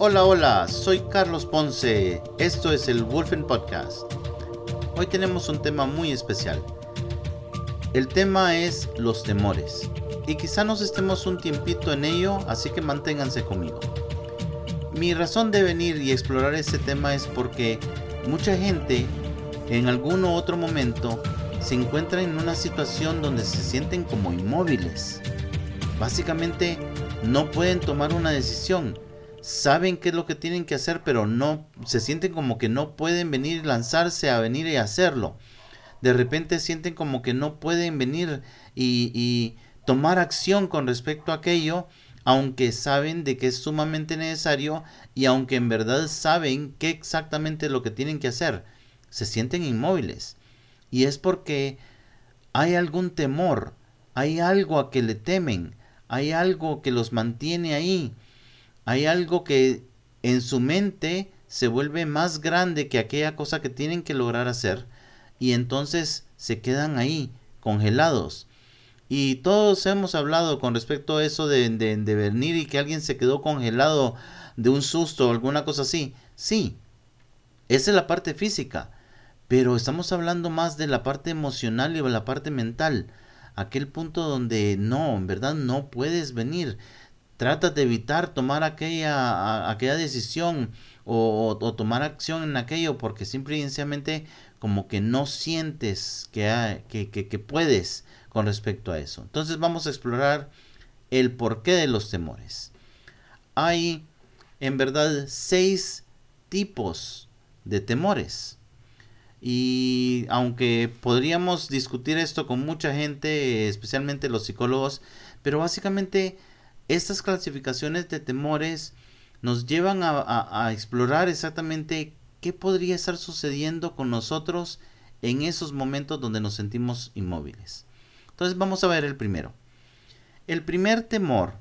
Hola, hola, soy Carlos Ponce. Esto es el Wolfen Podcast. Hoy tenemos un tema muy especial. El tema es los temores. Y quizá nos estemos un tiempito en ello, así que manténganse conmigo. Mi razón de venir y explorar este tema es porque mucha gente en algún otro momento se encuentra en una situación donde se sienten como inmóviles. Básicamente no pueden tomar una decisión saben qué es lo que tienen que hacer, pero no se sienten como que no pueden venir y lanzarse a venir y hacerlo. De repente sienten como que no pueden venir y, y tomar acción con respecto a aquello, aunque saben de que es sumamente necesario y aunque en verdad saben qué exactamente es lo que tienen que hacer. Se sienten inmóviles. Y es porque hay algún temor, hay algo a que le temen, hay algo que los mantiene ahí hay algo que en su mente se vuelve más grande que aquella cosa que tienen que lograr hacer y entonces se quedan ahí congelados. Y todos hemos hablado con respecto a eso de, venir y que alguien se quedó congelado de un susto o alguna cosa así. Sí, esa es la parte física, pero estamos hablando más de la parte emocional y de la parte mental. Aquel punto donde no, en verdad no puedes venir Trata de evitar tomar aquella, aquella decisión o, tomar acción en aquello porque simplemente como que no sientes que, que, que, puedes con respecto a eso. Entonces vamos a explorar el porqué de los temores. Hay en verdad seis tipos de temores. Y aunque podríamos discutir esto con mucha gente, especialmente los psicólogos, pero básicamente estas clasificaciones de temores nos llevan a, explorar exactamente qué podría estar sucediendo con nosotros en esos momentos donde nos sentimos inmóviles. Entonces vamos a ver el primero. El primer temor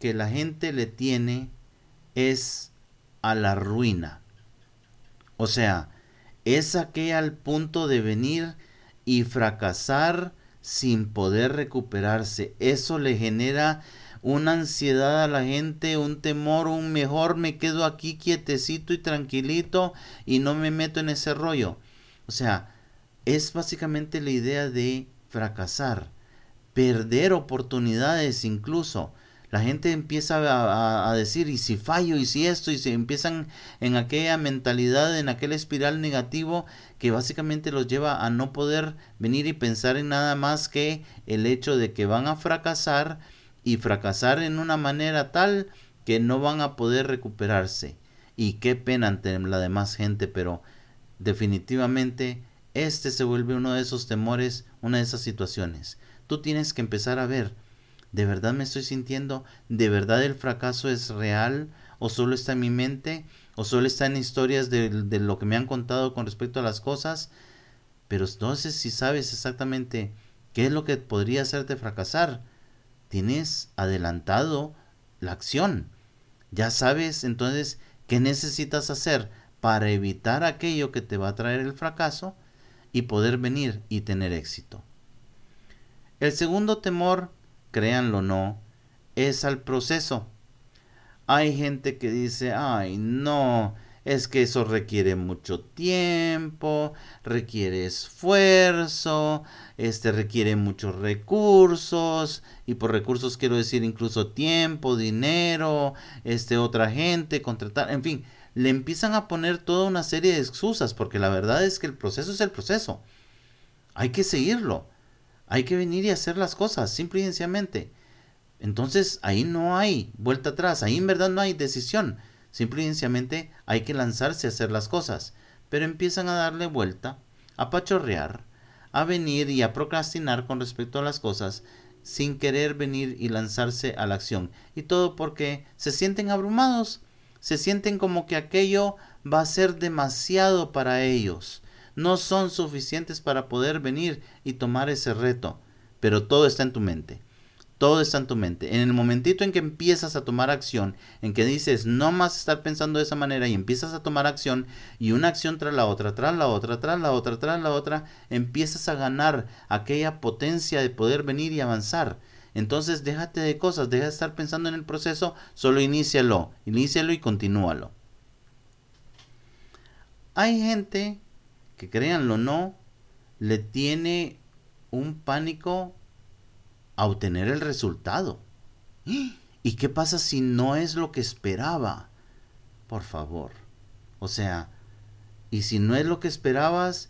que la gente le tiene es a la ruina. O sea, es aquel al punto de venir y fracasar sin poder recuperarse. Eso le genera una ansiedad a la gente, un temor, un mejor me quedo aquí quietecito y tranquilito y no me meto en ese rollo. O sea, es básicamente la idea de fracasar, perder oportunidades incluso. La gente empieza a, a, decir, y si fallo, y si esto, y se empiezan en aquella mentalidad, en aquel espiral negativo que básicamente los lleva a no poder venir y pensar en nada más que el hecho de que van a fracasar y fracasar en una manera tal que no van a poder recuperarse. Y qué pena ante la demás gente, pero definitivamente este se vuelve uno de esos temores, una de esas situaciones. Tú tienes que empezar a ver, ¿de verdad me estoy sintiendo? ¿De verdad el fracaso es real? ¿O solo está en mi mente? ¿O solo está en historias de, de lo que me han contado con respecto a las cosas? Pero entonces si sabes exactamente qué es lo que podría hacerte fracasar, tienes adelantado la acción. Ya sabes entonces qué necesitas hacer para evitar aquello que te va a traer el fracaso y poder venir y tener éxito. El segundo temor, créanlo o no, es al proceso. Hay gente que dice, ay, no, es que eso requiere mucho tiempo, requiere esfuerzo, este requiere muchos recursos y por recursos quiero decir incluso tiempo, dinero, este otra gente, contratar, en fin, le empiezan a poner toda una serie de excusas porque la verdad es que el proceso es el proceso. Hay que seguirlo. Hay que venir y hacer las cosas, simple y sencillamente. Entonces ahí no hay vuelta atrás, ahí en verdad no hay decisión. Simple y hay que lanzarse a hacer las cosas, pero empiezan a darle vuelta, a pachorrear, a venir y a procrastinar con respecto a las cosas sin querer venir y lanzarse a la acción. Y todo porque se sienten abrumados, se sienten como que aquello va a ser demasiado para ellos. No son suficientes para poder venir y tomar ese reto, pero todo está en tu mente. Todo está en tu mente. En el momentito en que empiezas a tomar acción, en que dices no más estar pensando de esa manera y empiezas a tomar acción y una acción tras la otra, tras la otra, tras la otra, tras la otra, empiezas a ganar aquella potencia de poder venir y avanzar. Entonces déjate de cosas, deja de estar pensando en el proceso, solo inícialo, inícialo y continúalo. Hay gente que créanlo o no, le tiene un pánico a obtener el resultado. ¿Y qué pasa si no es lo que esperaba? Por favor. O sea, y si no es lo que esperabas,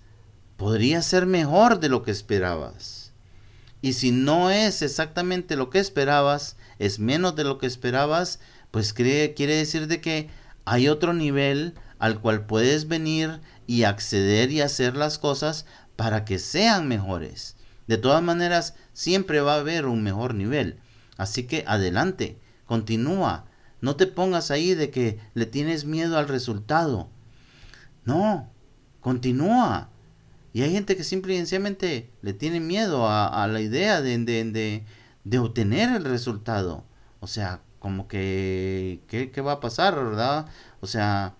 podría ser mejor de lo que esperabas. Y si no es exactamente lo que esperabas, es menos de lo que esperabas, pues quiere decir de que hay otro nivel al cual puedes venir y acceder y hacer las cosas para que sean mejores. De todas maneras, siempre va a haber un mejor nivel. Así que adelante, continúa. No te pongas ahí de que le tienes miedo al resultado. No, continúa. Y hay gente que simple y sencillamente le tiene miedo a, la idea de, de, de, obtener el resultado. O sea, como que, ¿qué, ¿qué, va a pasar, verdad? O sea,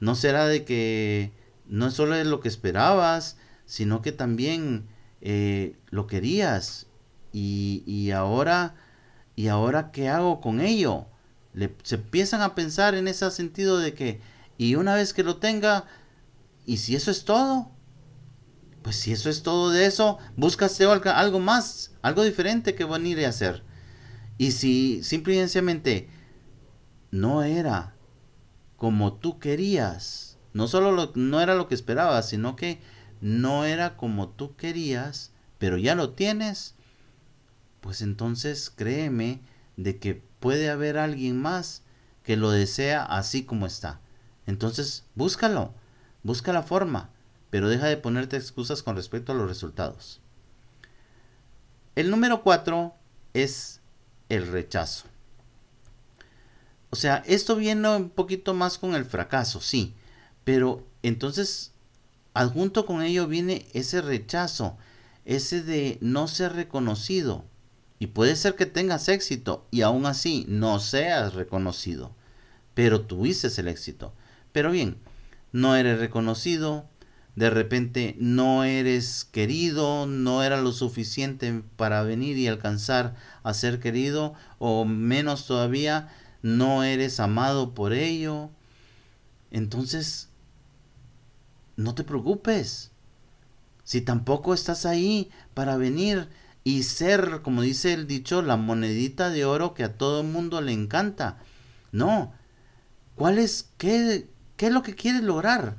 no será de que no solo es lo que esperabas, sino que también eh, lo querías. Y, y, ahora, ¿y ahora qué hago con ello? Se empiezan a pensar en ese sentido de que, y una vez que lo tenga, ¿y si eso es todo? Pues si eso es todo de eso, búscase algo más, algo diferente que venir a hacer. Y si simplemente no era como tú querías, no solo no era lo que esperabas, sino que no era como tú querías, pero ya lo tienes, pues entonces créeme de que puede haber alguien más que lo desea así como está. Entonces búscalo, busca la forma, pero deja de ponerte excusas con respecto a los resultados. El número cuatro es el rechazo. O sea, esto viene un poquito más con el fracaso, sí, pero entonces adjunto con ello viene ese rechazo, ese de no ser reconocido. Y puede ser que tengas éxito y aún así no seas reconocido, pero tuviste el éxito. Pero bien, no eres reconocido, de repente no eres querido, no era lo suficiente para venir y alcanzar a ser querido, o menos todavía, no eres amado por ello, entonces no te preocupes. Si tampoco estás ahí para venir y ser, como dice el dicho, la monedita de oro que a todo el mundo le encanta. No. ¿Cuál es, qué, qué es lo que quieres lograr?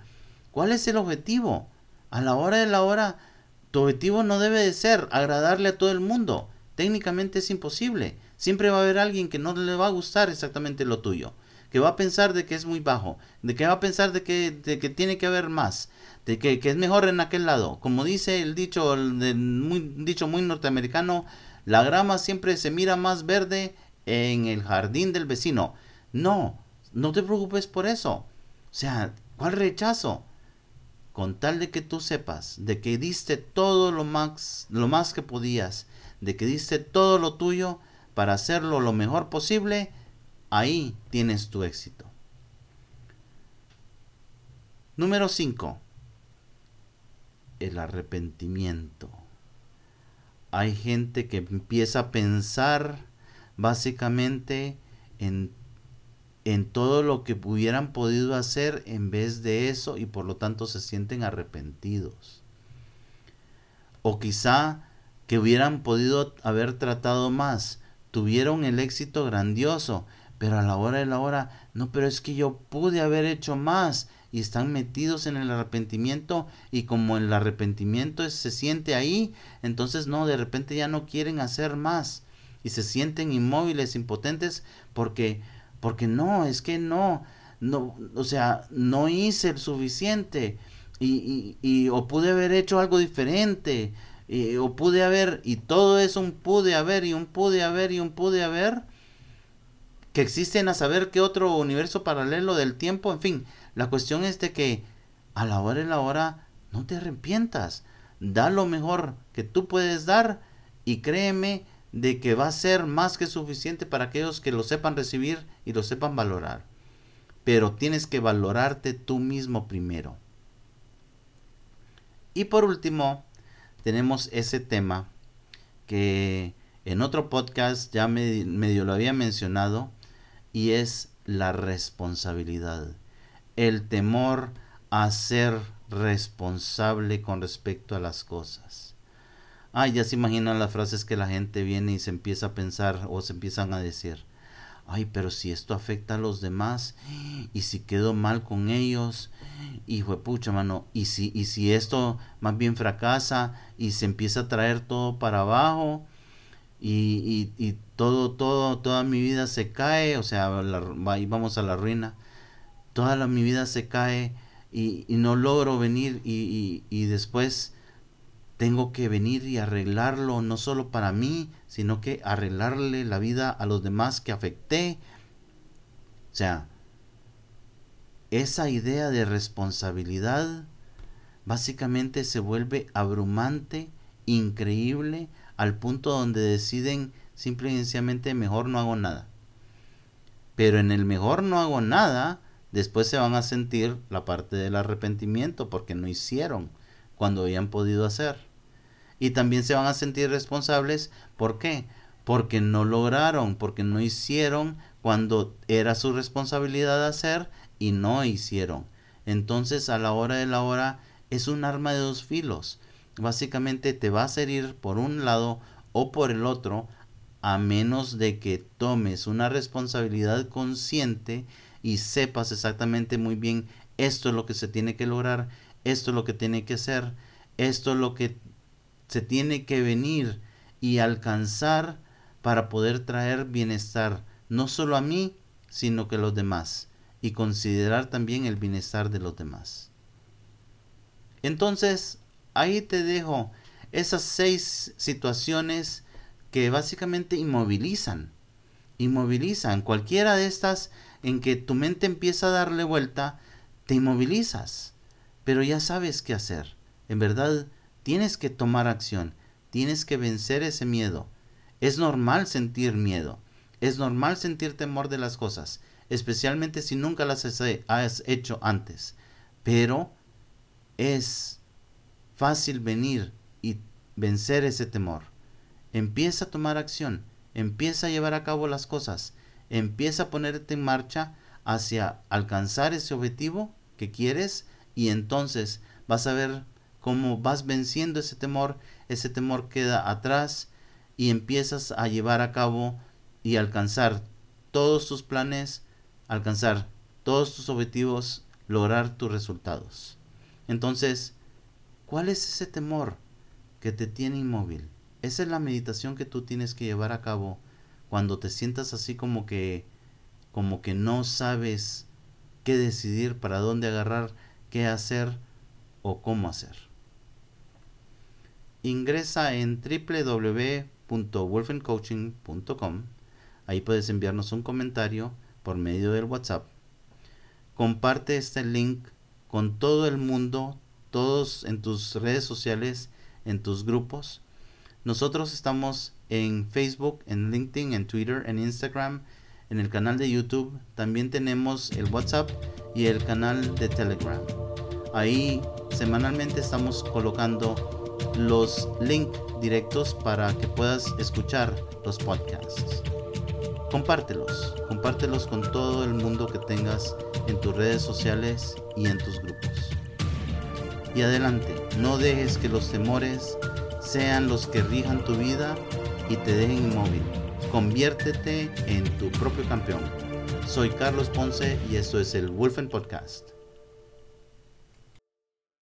¿Cuál es el objetivo? A la hora de la hora, tu objetivo no debe de ser agradarle a todo el mundo. Técnicamente es imposible. Siempre va a haber alguien que no le va a gustar exactamente lo tuyo, que va a pensar de que es muy bajo, de que va a pensar de que, que tiene que haber más, de que, es mejor en aquel lado. Como dice el dicho, el, muy, dicho muy norteamericano, la grama siempre se mira más verde en el jardín del vecino. No, no te preocupes por eso. O sea, ¿cuál rechazo? Con tal de que tú sepas de que diste todo lo más, lo más que podías, de que diste todo lo tuyo, para hacerlo lo mejor posible, ahí tienes tu éxito. Número 5. El arrepentimiento. Hay gente que empieza a pensar básicamente en, en todo lo que hubieran podido hacer en vez de eso y por lo tanto se sienten arrepentidos. O quizá que hubieran podido haber tratado más, tuvieron el éxito grandioso, pero a la hora de la hora, no, pero es que yo pude haber hecho más. Y están metidos en el arrepentimiento y como el arrepentimiento se siente ahí, entonces no, de repente ya no quieren hacer más. Y se sienten inmóviles, impotentes porque porque no, es que no, no, o sea, no hice el suficiente. Y, y, y o pude haber hecho algo diferente o pude haber, y todo es un pude haber, y un pude haber, y un pude haber, que existen a saber qué otro universo paralelo del tiempo, en fin, la cuestión es de que a la hora y la hora no te arrepientas, da lo mejor que tú puedes dar y créeme de que va a ser más que suficiente para aquellos que lo sepan recibir y lo sepan valorar. Pero tienes que valorarte tú mismo primero. Y por último, tenemos ese tema que En otro podcast ya medio lo había mencionado y es la responsabilidad. El temor a ser responsable con respecto a las cosas. Ay, ya se imaginan las frases que la gente viene y se empieza a pensar o se empiezan a decir. Ay, pero si esto afecta a los demás y si quedo mal con ellos, hijo de pucha, mano, y si, y si esto más bien fracasa y se empieza a traer todo para abajo y, y, y todo, todo, toda mi vida se cae, o sea, ahí vamos a la ruina, toda mi vida se cae y, y no logro venir y, y después tengo que venir y arreglarlo no solo para mí, sino que arreglarle la vida a los demás que afecté. O sea, esa idea de responsabilidad básicamente se vuelve abrumante, increíble, al punto donde deciden simple y sencillamente mejor no hago nada. Pero en el mejor no hago nada, después se van a sentir la parte del arrepentimiento porque no hicieron cuando habían podido hacer. Y también se van a sentir responsables, ¿por qué? Porque no lograron, porque no hicieron cuando era su responsabilidad hacer y no hicieron. Entonces a la hora de la hora es un arma de dos filos. Básicamente te va a herir por un lado o por el otro a menos de que tomes una responsabilidad consciente y sepas exactamente muy bien esto es lo que se tiene que lograr, esto es lo que tiene que ser, esto es lo que se tiene que venir y alcanzar para poder traer bienestar no solo a mí, sino que a los demás y considerar también el bienestar de los demás. Entonces, ahí te dejo esas seis situaciones que básicamente inmovilizan. Inmovilizan. Cualquiera de estas en que tu mente empieza a darle vuelta, te inmovilizas. Pero ya sabes qué hacer. En verdad, tienes que tomar acción. Tienes que vencer ese miedo. Es normal sentir miedo. Es normal sentir temor de las cosas especialmente si nunca las has hecho antes. Pero es fácil venir y vencer ese temor. Empieza a tomar acción, empieza a llevar a cabo las cosas, empieza a ponerte en marcha hacia alcanzar ese objetivo que quieres y entonces vas a ver cómo vas venciendo ese temor, ese temor queda atrás y empiezas a llevar a cabo y alcanzar todos tus planes, alcanzar todos tus objetivos, lograr tus resultados. Entonces, ¿cuál es ese temor que te tiene inmóvil? Esa es la meditación que tú tienes que llevar a cabo cuando te sientas así como que como que no sabes qué decidir, para dónde agarrar, qué hacer o cómo hacer. Ingresa en www.wolfencoaching.com. Ahí puedes enviarnos un comentario por medio del WhatsApp. Comparte este link con todo el mundo, todos en tus redes sociales, en tus grupos. Nosotros estamos en Facebook, en LinkedIn, en Twitter, en Instagram, en el canal de YouTube. También tenemos el WhatsApp y el canal de Telegram. Ahí semanalmente estamos colocando los links directos para que puedas escuchar los podcasts compártelos, compártelos con todo el mundo que tengas en tus redes sociales y en tus grupos. Y adelante, no dejes que los temores sean los que rijan tu vida y te dejen inmóvil. Conviértete en tu propio campeón. Soy Carlos Ponce y esto es el Wolfen Podcast.